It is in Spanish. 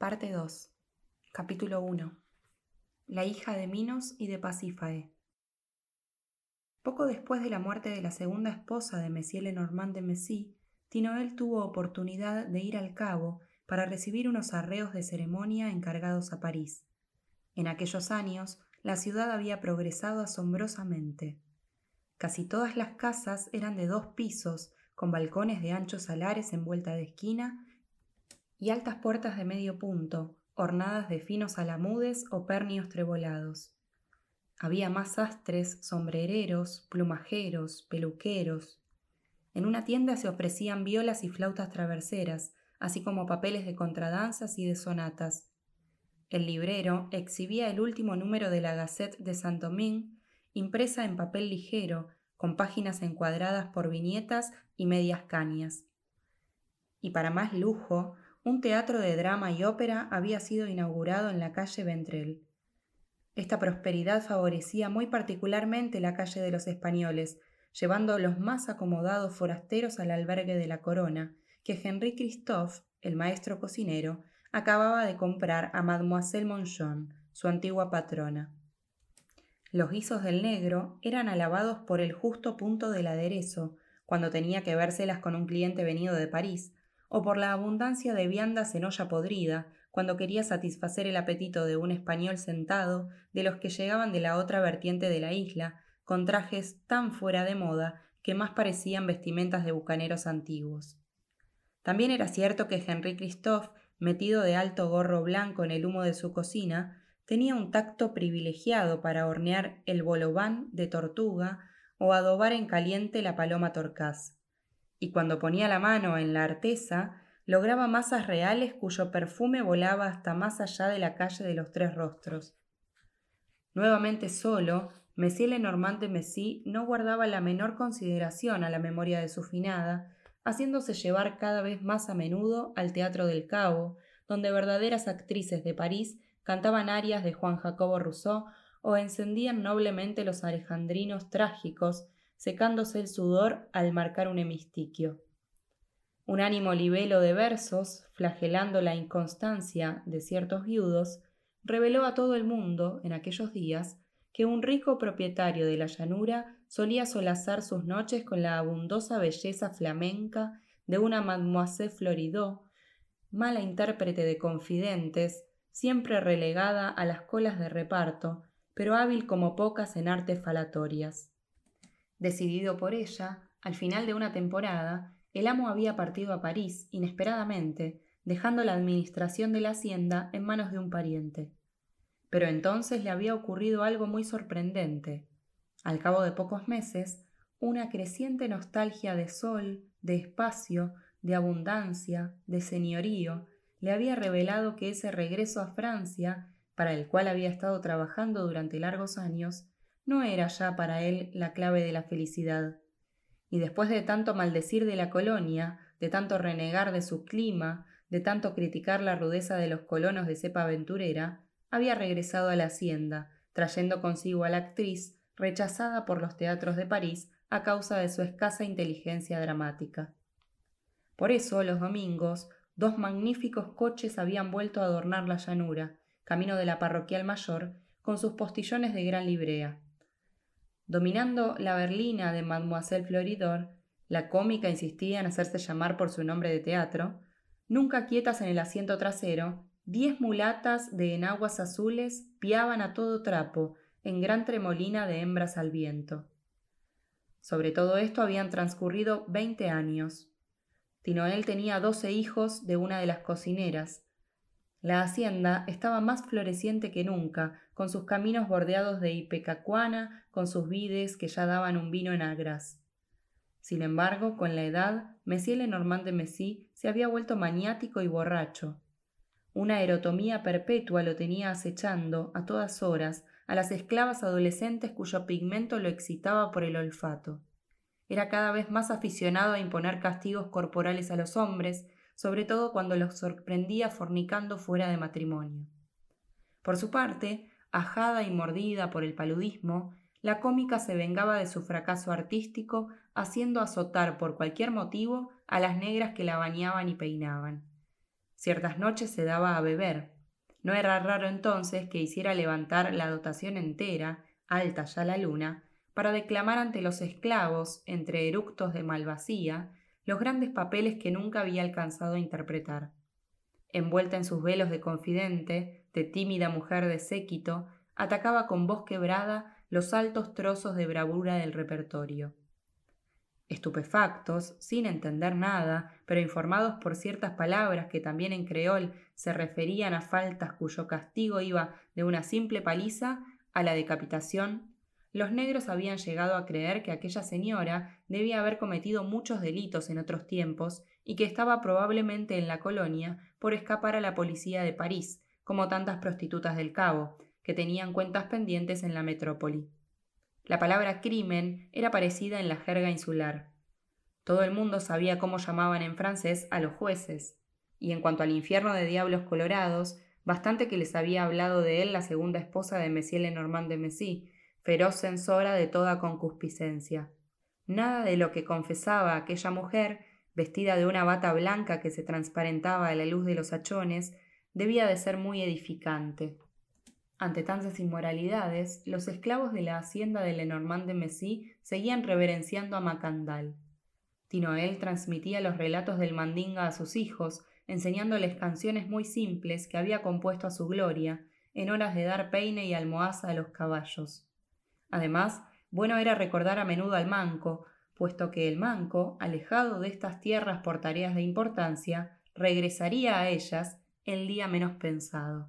Parte 2. Capítulo 1. La hija de Minos y de Pasífae. Poco después de la muerte de la segunda esposa de Monsieur Lenormand de Messy, Tinoel tuvo oportunidad de ir al cabo para recibir unos arreos de ceremonia encargados a París. En aquellos años, la ciudad había progresado asombrosamente. Casi todas las casas eran de dos pisos, con balcones de anchos salares en vuelta de esquina y altas puertas de medio punto, ornadas de finos alamudes o pernios trebolados. Había más sastres, sombrereros, plumajeros, peluqueros. En una tienda se ofrecían violas y flautas traverseras, así como papeles de contradanzas y de sonatas. El librero exhibía el último número de la Gazette de Saint-Domingue, impresa en papel ligero, con páginas encuadradas por viñetas y medias cañas. Y para más lujo, un teatro de drama y ópera había sido inaugurado en la calle Ventrel. Esta prosperidad favorecía muy particularmente la calle de los españoles, llevando los más acomodados forasteros al albergue de la corona, que Henri Christophe, el maestro cocinero, acababa de comprar a Mademoiselle Monchon, su antigua patrona. Los guisos del negro eran alabados por el justo punto del aderezo, cuando tenía que vérselas con un cliente venido de París, o por la abundancia de viandas en olla podrida, cuando quería satisfacer el apetito de un español sentado, de los que llegaban de la otra vertiente de la isla, con trajes tan fuera de moda que más parecían vestimentas de bucaneros antiguos. También era cierto que Henry Christophe, metido de alto gorro blanco en el humo de su cocina, tenía un tacto privilegiado para hornear el bolobán de tortuga o adobar en caliente la paloma torcaz y cuando ponía la mano en la artesa, lograba masas reales cuyo perfume volaba hasta más allá de la calle de los tres rostros. Nuevamente solo, Monsieur Lenormand de Messy no guardaba la menor consideración a la memoria de su finada, haciéndose llevar cada vez más a menudo al Teatro del Cabo, donde verdaderas actrices de París cantaban arias de Juan Jacobo Rousseau o encendían noblemente los alejandrinos trágicos secándose el sudor al marcar un hemistiquio. Un ánimo libelo de versos, flagelando la inconstancia de ciertos viudos, reveló a todo el mundo, en aquellos días, que un rico propietario de la llanura solía solazar sus noches con la abundosa belleza flamenca de una mademoiselle Floridot, mala intérprete de confidentes, siempre relegada a las colas de reparto, pero hábil como pocas en artes falatorias. Decidido por ella, al final de una temporada, el amo había partido a París inesperadamente, dejando la administración de la hacienda en manos de un pariente. Pero entonces le había ocurrido algo muy sorprendente. Al cabo de pocos meses, una creciente nostalgia de sol, de espacio, de abundancia, de señorío, le había revelado que ese regreso a Francia, para el cual había estado trabajando durante largos años, no era ya para él la clave de la felicidad. Y después de tanto maldecir de la colonia, de tanto renegar de su clima, de tanto criticar la rudeza de los colonos de cepa aventurera, había regresado a la hacienda, trayendo consigo a la actriz, rechazada por los teatros de París a causa de su escasa inteligencia dramática. Por eso, los domingos, dos magníficos coches habían vuelto a adornar la llanura, camino de la parroquial mayor, con sus postillones de gran librea. Dominando la berlina de Mademoiselle Floridor, la cómica insistía en hacerse llamar por su nombre de teatro, nunca quietas en el asiento trasero, diez mulatas de enaguas azules piaban a todo trapo, en gran tremolina de hembras al viento. Sobre todo esto habían transcurrido veinte años. Tinoel tenía doce hijos de una de las cocineras, la hacienda estaba más floreciente que nunca, con sus caminos bordeados de ipecacuana, con sus vides que ya daban un vino en agras. Sin embargo, con la edad, Monsieur Lenormand de Messy se había vuelto maniático y borracho. Una erotomía perpetua lo tenía acechando, a todas horas, a las esclavas adolescentes cuyo pigmento lo excitaba por el olfato. Era cada vez más aficionado a imponer castigos corporales a los hombres, sobre todo cuando los sorprendía fornicando fuera de matrimonio. Por su parte, ajada y mordida por el paludismo, la cómica se vengaba de su fracaso artístico haciendo azotar por cualquier motivo a las negras que la bañaban y peinaban. Ciertas noches se daba a beber. No era raro entonces que hiciera levantar la dotación entera, alta ya la luna, para declamar ante los esclavos, entre eructos de malvasía, los grandes papeles que nunca había alcanzado a interpretar. Envuelta en sus velos de confidente, de tímida mujer de séquito, atacaba con voz quebrada los altos trozos de bravura del repertorio. Estupefactos, sin entender nada, pero informados por ciertas palabras que también en creol se referían a faltas cuyo castigo iba de una simple paliza a la decapitación, los negros habían llegado a creer que aquella señora debía haber cometido muchos delitos en otros tiempos y que estaba probablemente en la colonia por escapar a la policía de París, como tantas prostitutas del Cabo, que tenían cuentas pendientes en la metrópoli. La palabra crimen era parecida en la jerga insular. Todo el mundo sabía cómo llamaban en francés a los jueces, y en cuanto al infierno de diablos colorados, bastante que les había hablado de él la segunda esposa de Monsieur Lenormand de Messy, feroz censora de toda concupiscencia. Nada de lo que confesaba aquella mujer, vestida de una bata blanca que se transparentaba a la luz de los hachones, debía de ser muy edificante. Ante tantas inmoralidades, los esclavos de la hacienda de Lenormand de Messy seguían reverenciando a Macandal. Tinoel transmitía los relatos del mandinga a sus hijos, enseñándoles canciones muy simples que había compuesto a su gloria, en horas de dar peine y almohaza a los caballos. Además, bueno era recordar a menudo al manco, puesto que el manco, alejado de estas tierras por tareas de importancia, regresaría a ellas el día menos pensado.